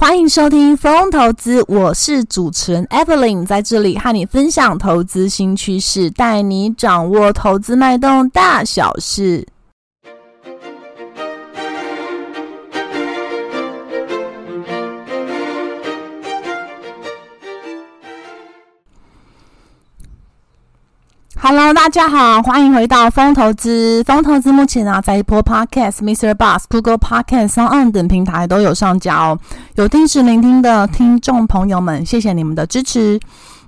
欢迎收听风投资，我是主持人 Evelyn，在这里和你分享投资新趋势，带你掌握投资脉动大小事。Hello，大家好，欢迎回到风投资。风投资目前啊，在 Apple Podcast、Mr. Bus、Google Podcast、Sound 等平台都有上架哦。有定时聆听的听众朋友们，谢谢你们的支持。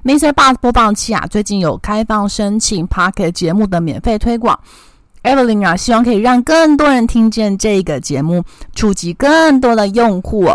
Mr. Bus 播放器啊，最近有开放申请 Pocket 节目的免费推广。Evelyn 啊，希望可以让更多人听见这个节目，触及更多的用户。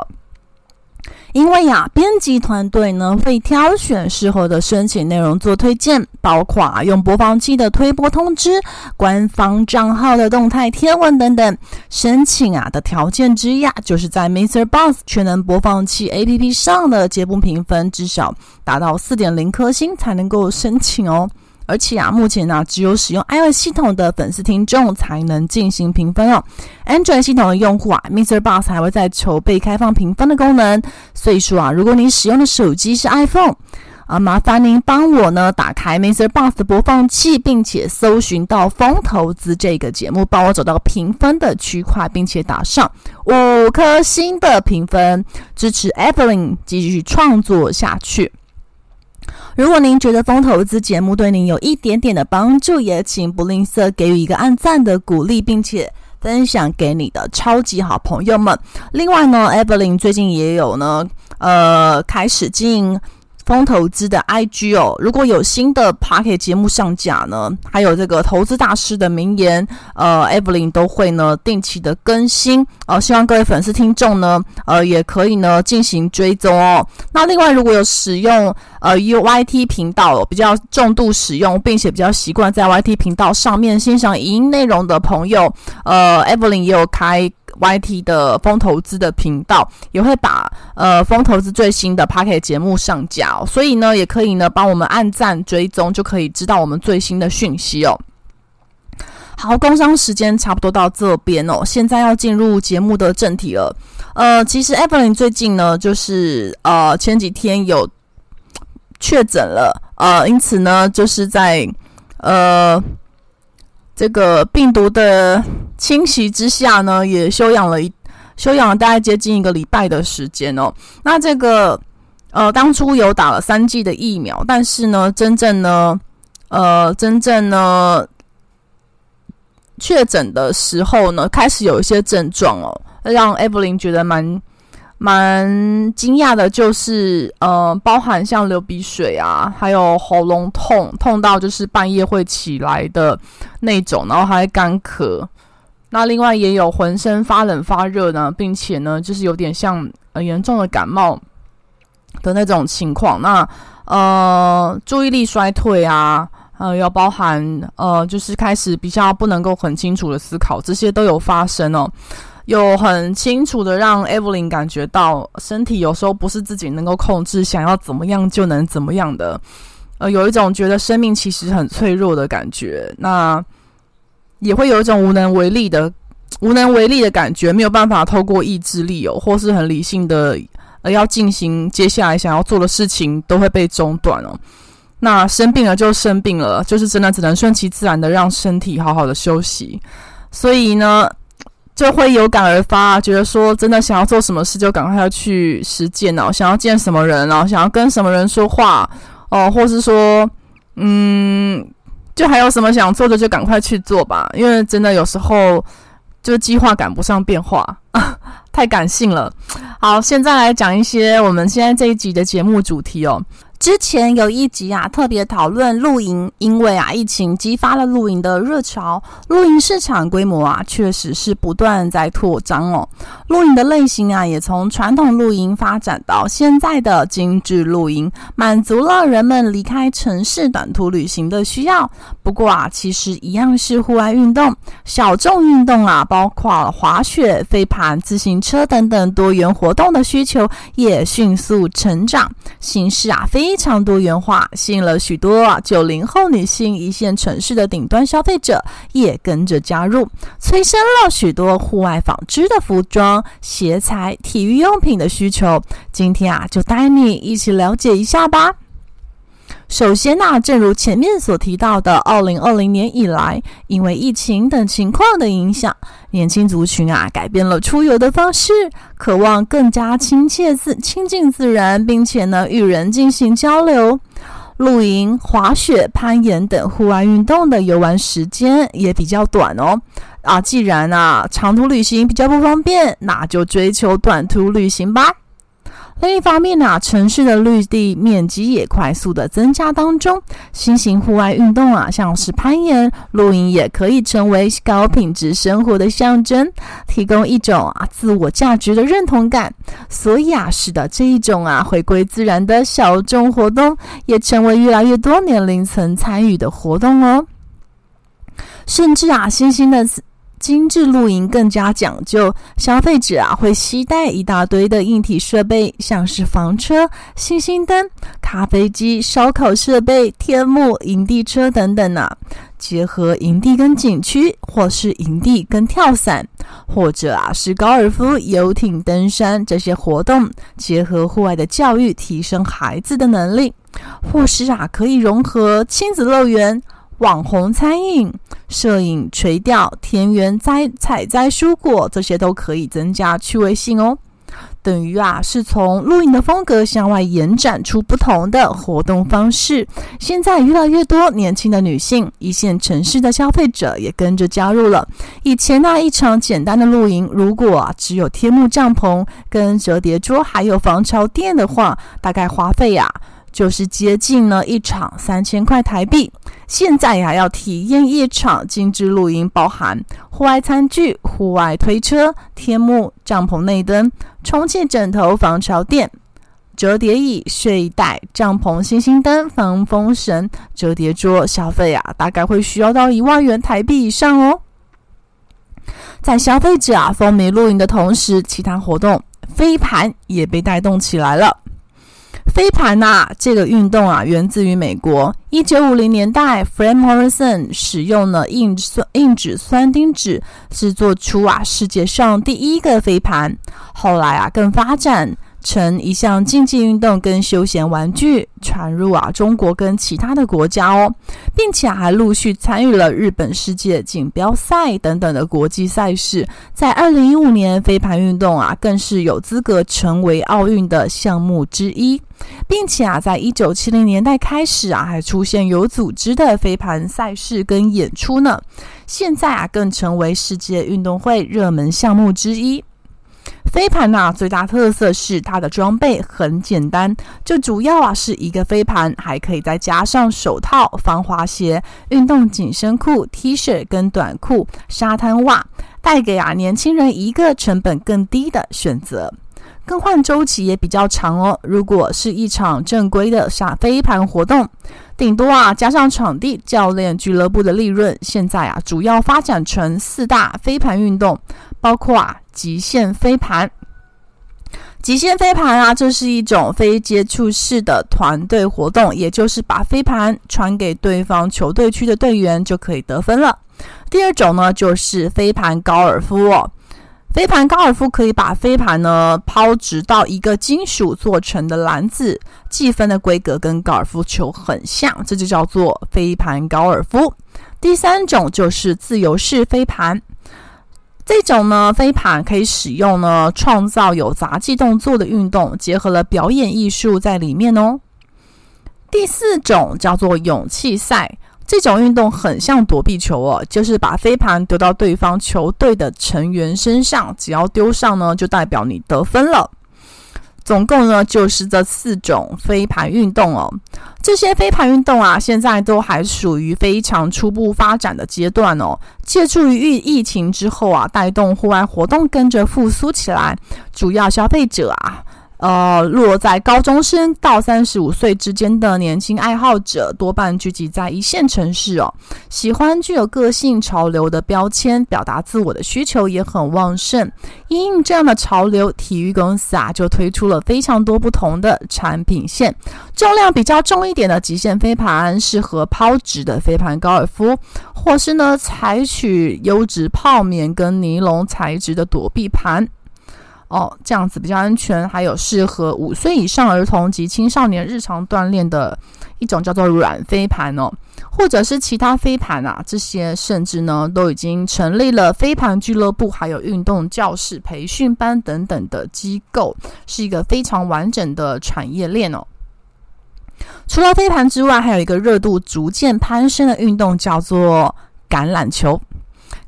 因为呀，编辑团队呢会挑选适合的申请内容做推荐，包括啊用播放器的推播通知、官方账号的动态贴文等等。申请啊的条件之一啊，就是在 MixerBox 全能播放器 APP 上的节目评分至少达到四点零颗星才能够申请哦。而且啊，目前呢、只有使用 iOS 系统的粉丝听众才能进行评分哦。Android 系统的用户啊，Mr. Boss 还会在筹备开放评分的功能。所以说啊，如果你使用的手机是 iPhone，啊，麻烦您帮我呢打开 Mr. Boss 的播放器，并且搜寻到《风投资》这个节目，帮我找到评分的区块，并且打上五颗星的评分，支持 Evelyn 继续创作下去。如果您觉得风投资节目对您有一点点的帮助，也请不吝啬给予一个按赞的鼓励，并且分享给你的超级好朋友们。另外呢，Evelyn 最近也有呢，呃，开始经营。风投资的 IG 哦，如果有新的 Podcast 节目上架呢，还有这个投资大师的名言，呃，Evelyn 都会呢定期的更新，呃，希望各位粉丝听众呢，呃，也可以呢进行追踪哦。那另外，如果有使用呃 UYT 频道比较重度使用，并且比较习惯在 YT 频道上面欣赏影音内容的朋友，呃，Evelyn 也有开。YT 的风投资的频道也会把呃风投资最新的 Podcast 节目上架，所以呢也可以呢帮我们按赞追踪，就可以知道我们最新的讯息哦。好，工商时间差不多到这边哦，现在要进入节目的正题了。呃，其实 Evelyn 最近呢，就是呃前几天有确诊了，呃，因此呢就是在呃。这个病毒的侵袭之下呢，也休养了一休养了大概接近一个礼拜的时间哦。那这个呃，当初有打了三剂的疫苗，但是呢，真正呢，呃，真正呢，确诊的时候呢，开始有一些症状哦，让 Evelyn 觉得蛮。蛮惊讶的，就是呃，包含像流鼻水啊，还有喉咙痛，痛到就是半夜会起来的那种，然后还干咳。那另外也有浑身发冷发热呢，并且呢，就是有点像呃严重的感冒的那种情况。那呃，注意力衰退啊，呃，要包含呃，就是开始比较不能够很清楚的思考，这些都有发生哦。有很清楚的让 Evelyn 感觉到，身体有时候不是自己能够控制，想要怎么样就能怎么样的，呃，有一种觉得生命其实很脆弱的感觉。那也会有一种无能为力的无能为力的感觉，没有办法透过意志力哦，或是很理性的呃要进行接下来想要做的事情，都会被中断哦。那生病了就生病了，就是真的只能顺其自然的让身体好好的休息。所以呢。就会有感而发，觉得说真的想要做什么事就赶快要去实践哦，想要见什么人哦，想要跟什么人说话哦，或是说，嗯，就还有什么想做的就赶快去做吧，因为真的有时候就计划赶不上变化，太感性了。好，现在来讲一些我们现在这一集的节目主题哦。之前有一集啊，特别讨论露营，因为啊，疫情激发了露营的热潮，露营市场规模啊，确实是不断在扩张哦。露营的类型啊，也从传统露营发展到现在的精致露营，满足了人们离开城市短途旅行的需要。不过啊，其实一样是户外运动，小众运动啊，包括滑雪、飞盘、自行车等等多元活动的需求也迅速成长，形式啊非非常多元化，吸引了许多九零后女性一线城市的顶端消费者也跟着加入，催生了许多户外纺织的服装、鞋材、体育用品的需求。今天啊，就带你一起了解一下吧。首先呢，正如前面所提到的，二零二零年以来，因为疫情等情况的影响，年轻族群啊改变了出游的方式，渴望更加亲切自亲近自然，并且呢与人进行交流。露营、滑雪、攀岩等户外运动的游玩时间也比较短哦。啊，既然啊长途旅行比较不方便，那就追求短途旅行吧。另一方面呢，城市的绿地面积也快速的增加当中，新型户外运动啊，像是攀岩、露营，也可以成为高品质生活的象征，提供一种啊自我价值的认同感。所以啊，使得这一种啊回归自然的小众活动，也成为越来越多年龄层参与的活动哦。甚至啊，新兴的。精致露营更加讲究，消费者啊会携带一大堆的硬体设备，像是房车、星星灯、咖啡机、烧烤设备、天幕、营地车等等呢、啊。结合营地跟景区，或是营地跟跳伞，或者啊是高尔夫、游艇、登山这些活动，结合户外的教育，提升孩子的能力，或是啊可以融合亲子乐园。网红餐饮、摄影、垂钓、田园摘采摘蔬果，这些都可以增加趣味性哦。等于啊，是从露营的风格向外延展出不同的活动方式。现在越来越多年轻的女性、一线城市的消费者也跟着加入了。以前那一场简单的露营，如果只有天幕帐篷、跟折叠桌，还有防潮垫的话，大概花费呀、就是接近了一场三千块台币。现在呀，要体验一场精致露营，包含户外餐具、户外推车、天幕、帐篷内灯、充气枕头、防潮垫、折叠椅、睡袋、帐篷、星星灯、防风绳、折叠桌，消费啊，大概会需要到一万元台币以上哦。在消费者啊风靡露营的同时，其他活动飞盘也被带动起来了。飞盘呐、这个运动啊，源自于美国。一九五零年代，Frank Morrison 使用了硬酸硬纸酸丁酯制作出啊世界上第一个飞盘。后来啊，更发展。成一项竞技运动跟休闲玩具传入啊中国跟其他的国家哦，并且还陆续参与了日本世界锦标赛等等的国际赛事。在二零一五年，飞盘运动啊更是有资格成为奥运的项目之一，并且啊在一九七零年代开始啊还出现有组织的飞盘赛事跟演出呢。现在啊更成为世界运动会热门项目之一。飞盘呐，最大特色是它的装备很简单，就主要啊是一个飞盘，还可以再加上手套、防滑鞋、运动紧身裤、T 恤跟短裤、沙滩袜，带给啊年轻人一个成本更低的选择。更换周期也比较长哦。如果是一场正规的沙飞盘活动，顶多啊加上场地、教练、俱乐部的利润，现在啊主要发展成四大飞盘运动，包括啊。极限飞盘，极限飞盘啊，这是一种非接触式的团队活动，也就是把飞盘传给对方球队区的队员就可以得分了。第二种呢，就是飞盘高尔夫，飞盘高尔夫可以把飞盘呢抛掷到一个金属做成的篮子，计分的规格跟高尔夫球很像，这就叫做飞盘高尔夫。第三种就是自由式飞盘。这种呢，飞盘可以使用呢，创造有杂技动作的运动，结合了表演艺术在里面哦。第四种叫做勇气赛，这种运动很像躲避球哦，就是把飞盘丢到对方球队的成员身上，只要丢上呢，就代表你得分了。总共呢，就是这四种飞盘运动哦。这些飞盘运动啊，现在都还属于非常初步发展的阶段哦。借助于疫疫情之后啊，带动户外活动跟着复苏起来。主要消费者啊，呃，落在高中生到三十五岁之间的年轻爱好者，多半聚集在一线城市哦。喜欢具有个性潮流的标签，表达自我的需求也很旺盛。因应这样的潮流，体育公司啊就推出了非常多不同的产品线。重量比较重一点的极限飞盘，适合抛掷的飞盘高尔夫，或是呢采取优质泡棉跟尼龙材质的躲避盘。哦，这样子比较安全，还有适合五岁以上儿童及青少年日常锻炼的一种叫做软飞盘哦，或者是其他飞盘啊，这些甚至呢都已经成立了飞盘俱乐部，还有运动教室、培训班等等的机构，是一个非常完整的产业链哦。除了飞盘之外，还有一个热度逐渐攀升的运动叫做橄榄球。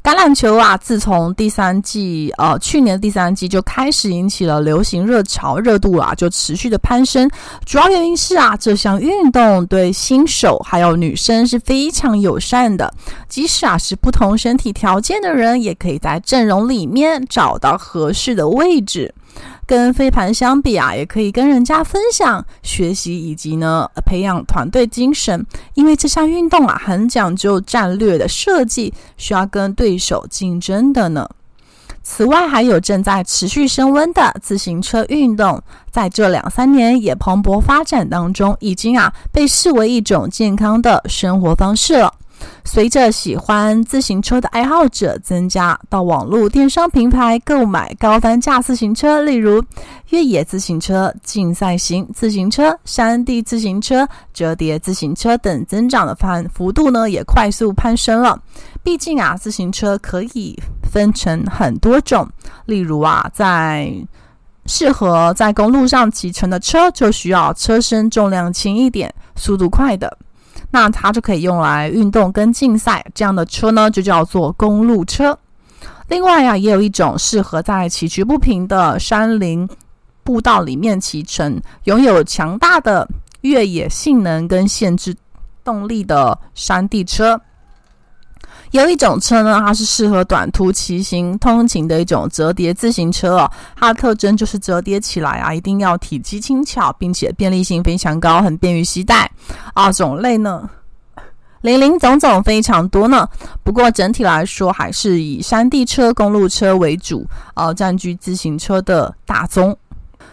橄榄球啊，自从第三季，呃，去年的第三季就开始引起了流行热潮，热度啊就持续的攀升。主要原因是啊，这项运动对新手还有女生是非常友善的，即使啊是不同身体条件的人，也可以在阵容里面找到合适的位置。跟飞盘相比啊，也可以跟人家分享、学习以及呢培养团队精神。因为这项运动啊很讲究战略的设计，需要跟对手竞争的呢。此外，还有正在持续升温的自行车运动，在这两三年也蓬勃发展当中，已经啊被视为一种健康的生活方式了。随着喜欢自行车的爱好者增加，到网络电商平台购买高单价自行车，例如越野自行车、竞赛型自行车、山地自行车、折叠自行车等，增长的幅幅度呢也快速攀升了。毕竟啊，自行车可以分成很多种，例如啊，在适合在公路上骑乘的车，就需要车身重量轻一点、速度快的。那它就可以用来运动跟竞赛，这样的车呢就叫做公路车。另外呀，也有一种适合在崎岖不平的山林步道里面骑乘，拥有强大的越野性能跟限制动力的山地车。有一种车呢，它是适合短途骑行通勤的一种折叠自行车哦。它的特征就是折叠起来啊，一定要体积轻巧，并且便利性非常高，很便于携带啊。种类呢，林林总总非常多呢。不过整体来说，还是以山地车、公路车为主，呃，占据自行车的大宗。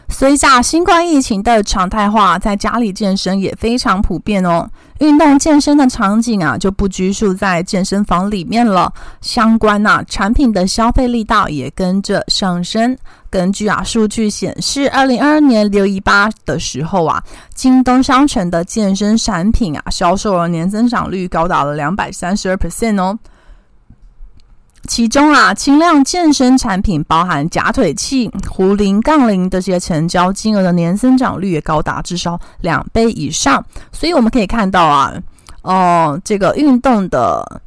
随着新冠疫情的常态化，在家里健身也非常普遍哦。运动健身的场景啊，就不拘束在健身房里面了。相关啊产品的消费力道也跟着上升。根据啊数据显示，二零二二年六一八的时候啊，京东商城的健身产品啊，销售额年增长率高达了两百三十二 percent 哦。其中啊，轻量健身产品包含假腿器、壶铃、杠铃的这些，成交金额的年增长率也高达至少两倍以上。所以我们可以看到啊，哦，这个运动的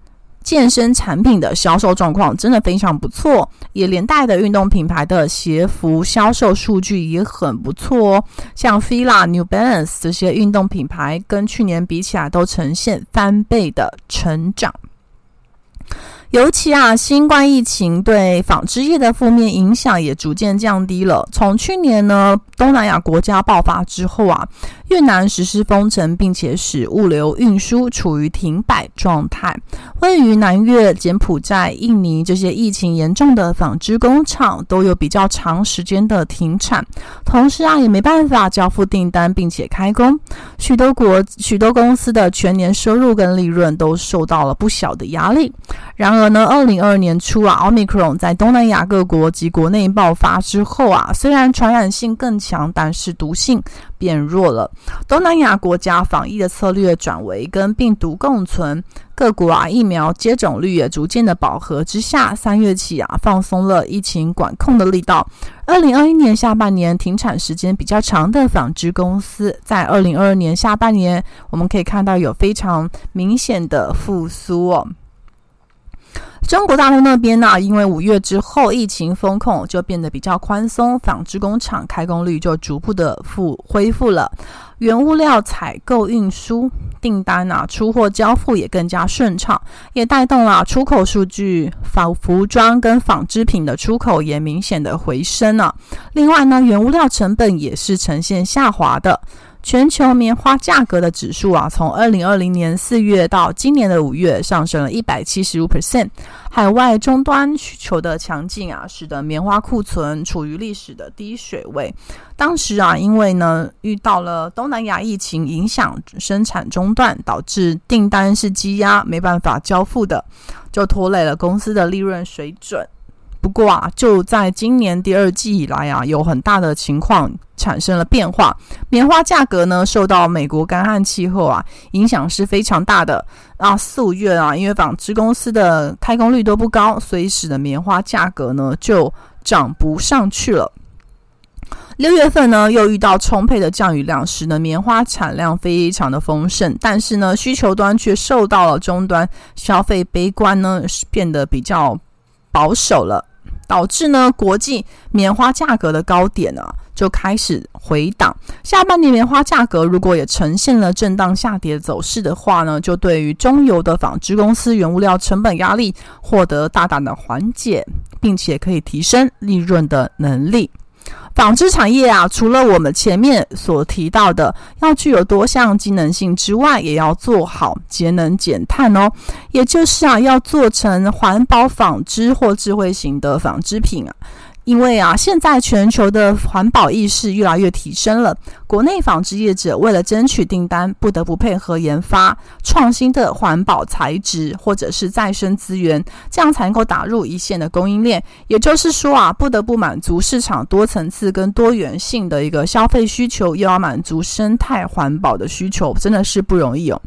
健身产品的销售状况真的非常不错，也连带的运动品牌的鞋服销售数据也很不错哦。像 Fila、New Balance 这些运动品牌，跟去年比起来都呈现翻倍的成长。尤其啊，新冠疫情对纺织业的负面影响也逐渐降低了。从去年呢，东南亚国家爆发之后啊，越南实施封城，并且使物流运输处于停摆状态。位于南越、柬埔寨、印尼这些疫情严重的纺织工厂，都有比较长时间的停产，同时啊，也没办法交付订单，并且开工。许多国、许多公司的全年收入跟利润都受到了不小的压力。然而呢，二零二二年初啊，Omicron 在东南亚各国及国内爆发之后啊，虽然传染性更强，但是毒性变弱了。东南亚国家防疫的策略转为跟病毒共存，各国啊疫苗接种率也逐渐的饱和之下，三月起啊放松了疫情管控的力道。二零二一年下半年停产时间比较长的纺织公司，在二零二二年下半年，我们可以看到有非常明显的复苏哦。中国大陆那边呢、因为五月之后疫情风控就变得比较宽松，纺织工厂开工率就逐步的复恢复了，原物料采购、运输订单啊，出货交付也更加顺畅，也带动了出口数据，仿服装跟纺织品的出口也明显的回升了、另外呢，原物料成本也是呈现下滑的。全球棉花价格的指数啊，从二零二零年四月到今年的五月，上升了一百七十五 percent。海外终端需求的强劲啊，使得棉花库存处于历史的低水位。当时啊，因为呢遇到了东南亚疫情影响，生产中断，导致订单是积压，没办法交付的，就拖累了公司的利润水准。不过啊，就在今年第二季以来啊，有很大的情况产生了变化。棉花价格呢，受到美国干旱气候啊影响是非常大的。啊，四五月啊，因为纺织公司的开工率都不高，所以使得棉花价格呢就涨不上去了。六月份呢，又遇到充沛的降雨量，使得棉花产量非常的丰盛，但是呢，需求端却受到了终端消费悲观呢，变得比较保守了。导致呢，国际棉花价格的高点呢，就开始回档。下半年棉花价格如果也呈现了震荡下跌走势的话呢，就对于中游的纺织公司原物料成本压力获得大大的缓解，并且可以提升利润的能力。纺织产业啊，除了我们前面所提到的要具有多项机能性之外，也要做好节能减碳哦。也就是啊，要做成环保纺织或智慧型的纺织品啊。因为啊，现在全球的环保意识越来越提升了，国内纺织业者为了争取订单，不得不配合研发创新的环保材质或者是再生资源，这样才能够打入一线的供应链。也就是说啊，不得不满足市场多层次跟多元性的一个消费需求，又要满足生态环保的需求，真的是不容易哦。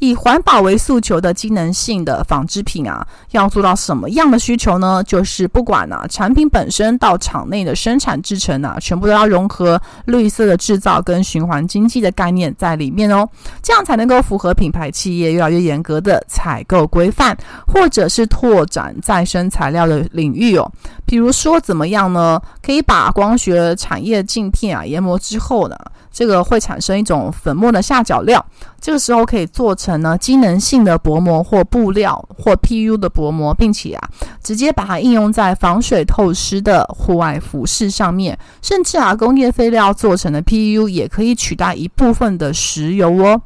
以环保为诉求的机能性的纺织品啊，要做到什么样的需求呢？就是不管啊，产品本身到厂内的生产制成呢，全部都要融合绿色的制造跟循环经济的概念在里面哦，这样才能够符合品牌企业越来越严格的采购规范，或者是拓展再生材料的领域哦。比如说怎么样呢？可以把光学产业镜片啊研磨之后呢，这个会产生一种粉末的下脚料。这个时候可以做成呢机能性的薄膜或布料或 PU 的薄膜，并且啊直接把它应用在防水透湿的户外服饰上面，甚至啊工业废料做成的 PU 也可以取代一部分的石油哦。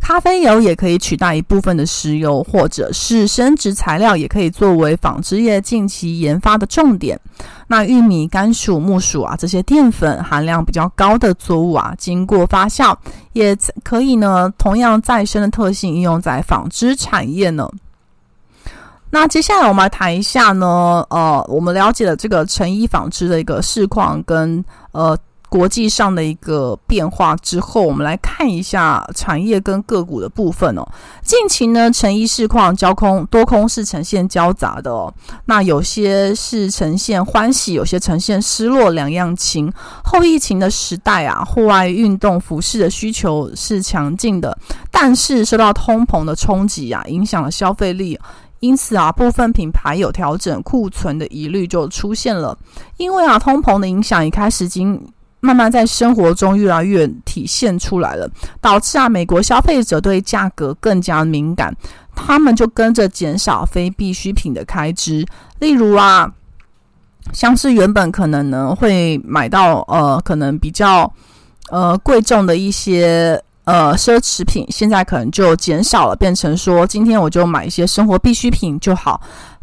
咖啡油也可以取代一部分的石油，或者是生质材料，也可以作为纺织业近期研发的重点。那玉米、甘薯、木薯啊，这些淀粉含量比较高的作物啊，经过发酵，也可以呢，同样再生的特性应用在纺织产业呢。那接下来我们来谈一下呢，呃，我们了解了这个成衣纺织的一个市况跟呃。国际上的一个变化之后，我们来看一下产业跟个股的部分哦。近期呢，成衣市况交空多空是呈现交杂的哦。那有些是呈现欢喜，有些呈现失落，两样情。后疫情的时代啊，户外运动服饰的需求是强劲的，但是受到通膨的冲击啊，影响了消费力，因此啊，部分品牌有调整库存的疑虑就出现了。因为啊，通膨的影响一开始已经。慢慢在生活中越来越体现出来了，导致啊，美国消费者对价格更加敏感，他们就跟着减少非必需品的开支，例如啊，像是原本可能呢会买到呃可能比较呃贵重的一些。呃，奢侈品现在可能就减少了，变成说今天我就买一些生活必需品就好。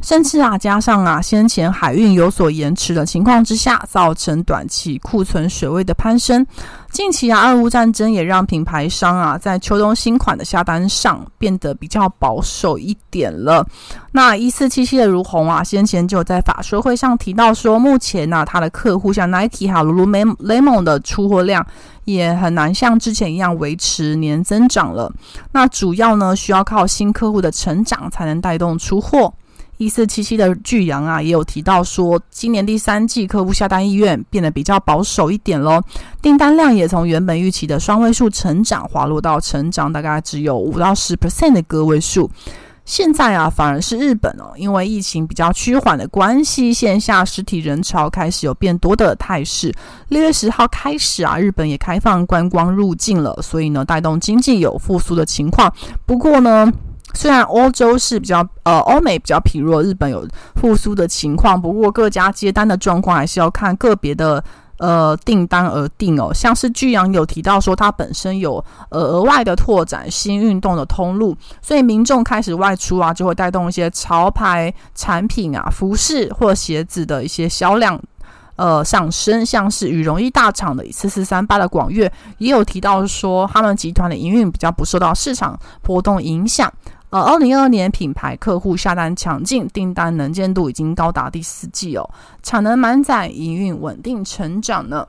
甚至啊，加上啊，先前海运有所延迟的情况之下，造成短期库存水位的攀升。近期啊，俄乌战争也让品牌商啊，在秋冬新款的下单上变得比较保守一点了。那一四七七的如虹啊，先前就在法说会上提到说，目前呢、啊，他的客户像 Nike 哈 Lululemon 的出货量。也很难像之前一样维持年增长了。那主要呢，需要靠新客户的成长才能带动出货。一四七七的巨阳啊，也有提到说，今年第三季客户下单意愿变得比较保守一点喽，订单量也从原本预期的双位数成长滑落到成长大概只有五到十 percent 的个位数。现在啊，反而是日本哦，因为疫情比较趋缓的关系，线下实体人潮开始有变多的态势。六月十号开始啊，日本也开放观光入境了，所以呢，带动经济有复苏的情况。不过呢，虽然欧洲是比较呃，欧美比较疲弱，日本有复苏的情况，不过各家接单的状况还是要看个别的。呃，订单而定哦，像是巨阳有提到说，它本身有呃额外的拓展新运动的通路，所以民众开始外出啊，就会带动一些潮牌产品啊、服饰或鞋子的一些销量呃上升。像是羽绒衣大厂的四四三八的广越也有提到说，他们集团的营运比较不受到市场波动影响。呃，二零二二年品牌客户下单强劲，订单能见度已经高达第四季哦，产能满载，营运稳定成长呢。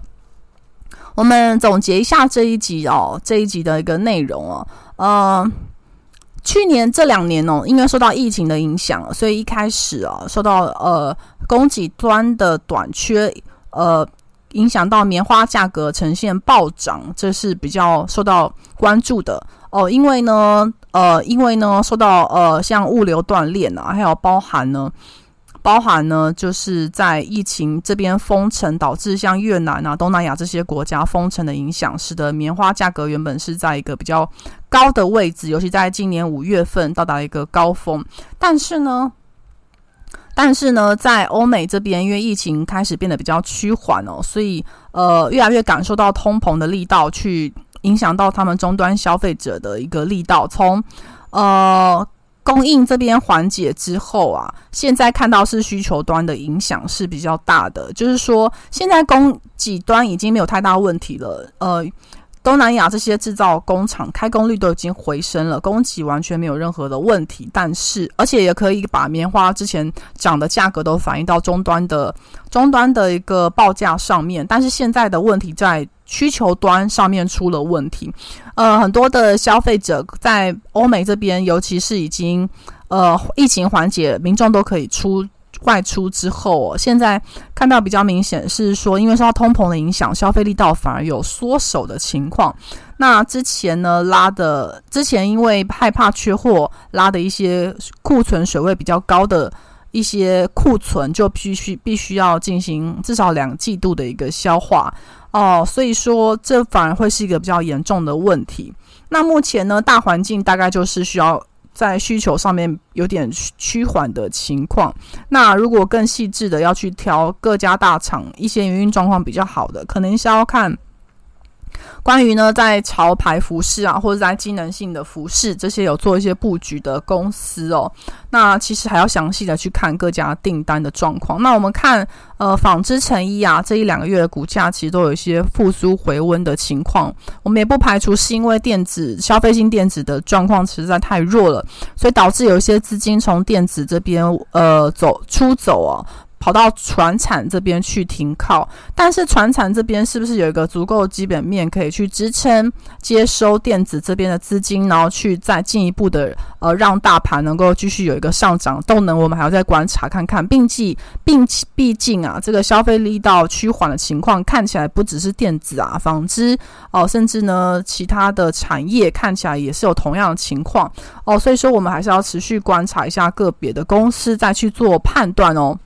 我们总结一下这一集哦，这一集的一个内容哦，呃，去年这两年哦，因为受到疫情的影响，所以一开始啊，受到呃供给端的短缺，呃，影响到棉花价格呈现暴涨，这是比较受到关注的哦，因为呢。呃，因为呢，受到呃，像物流断裂啊，还有包含呢，包含呢，就是在疫情这边封城，导致像越南啊、东南亚这些国家封城的影响，使得棉花价格原本是在一个比较高的位置，尤其在今年五月份到达一个高峰。但是呢，但是呢，在欧美这边，因为疫情开始变得比较趋缓哦，所以呃，越来越感受到通膨的力道去。影响到他们终端消费者的一个力道，从呃供应这边缓解之后啊，现在看到是需求端的影响是比较大的，就是说现在供给端已经没有太大问题了，呃。东南亚这些制造工厂开工率都已经回升了，供给完全没有任何的问题。但是，而且也可以把棉花之前涨的价格都反映到终端的终端的一个报价上面。但是现在的问题在需求端上面出了问题。呃，很多的消费者在欧美这边，尤其是已经呃疫情缓解，民众都可以出。外出之后，现在看到比较明显是说，因为受到通膨的影响，消费力道反而有缩手的情况。那之前呢，拉的之前因为害怕缺货，拉的一些库存水位比较高的一些库存，就必须必须要进行至少两季度的一个消化哦。所以说，这反而会是一个比较严重的问题。那目前呢，大环境大概就是需要。在需求上面有点趋缓的情况，那如果更细致的要去挑各家大厂一些营运状况比较好的，可能是要看。关于呢，在潮牌服饰啊，或者在机能性的服饰这些有做一些布局的公司哦，那其实还要详细的去看各家订单的状况。那我们看呃，纺织成衣啊，这一两个月的股价其实都有一些复苏回温的情况。我们也不排除是因为电子消费性电子的状况实在太弱了，所以导致有一些资金从电子这边呃走出走哦。跑到船产这边去停靠，但是船产这边是不是有一个足够基本面可以去支撑接收电子这边的资金，然后去再进一步的呃让大盘能够继续有一个上涨动能？我们还要再观察看看，并且并且毕竟啊，这个消费力道趋缓的情况看起来不只是电子啊、纺织哦，甚至呢其他的产业看起来也是有同样的情况哦，所以说我们还是要持续观察一下个别的公司再去做判断哦。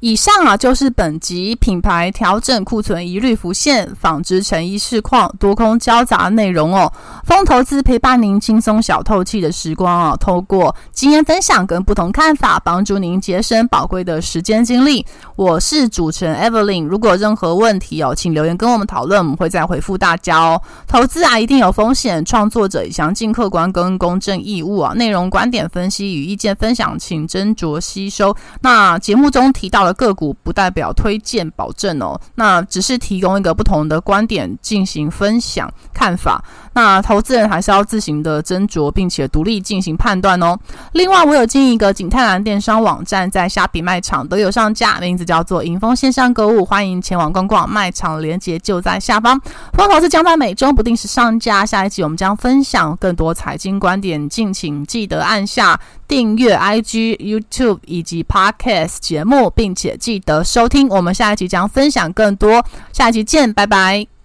以上啊，就是本集品牌调整库存一律浮现，纺织成衣市况多空交杂内容哦。风投资陪伴您轻松小透气的时光哦，透过经验分享跟不同看法，帮助您节省宝贵的时间精力。我是主持人 Evelyn，如果有任何问题哦，请留言跟我们讨论，我们会再回复大家哦。投资啊，一定有风险，创作者以详尽、客观跟公正义务啊，内容、观点分析与意见分享，请斟酌吸收。那节目中提到了个股不代表推荐保证哦，那只是提供一个不同的观点进行分享看法。那投资人还是要自行的斟酌，并且独立进行判断哦。另外，我有经营一个景泰蓝电商网站，在虾皮卖场都有上架，名字叫做迎风线上购物，欢迎前往逛逛。卖场链接就在下方。疯投资将在每周不定时上架，下一集我们将分享更多财经观点，敬请记得按下订阅 IG、YouTube 以及 Podcast 节目，并且记得收听。我们下一集将分享更多，下一集见，拜拜。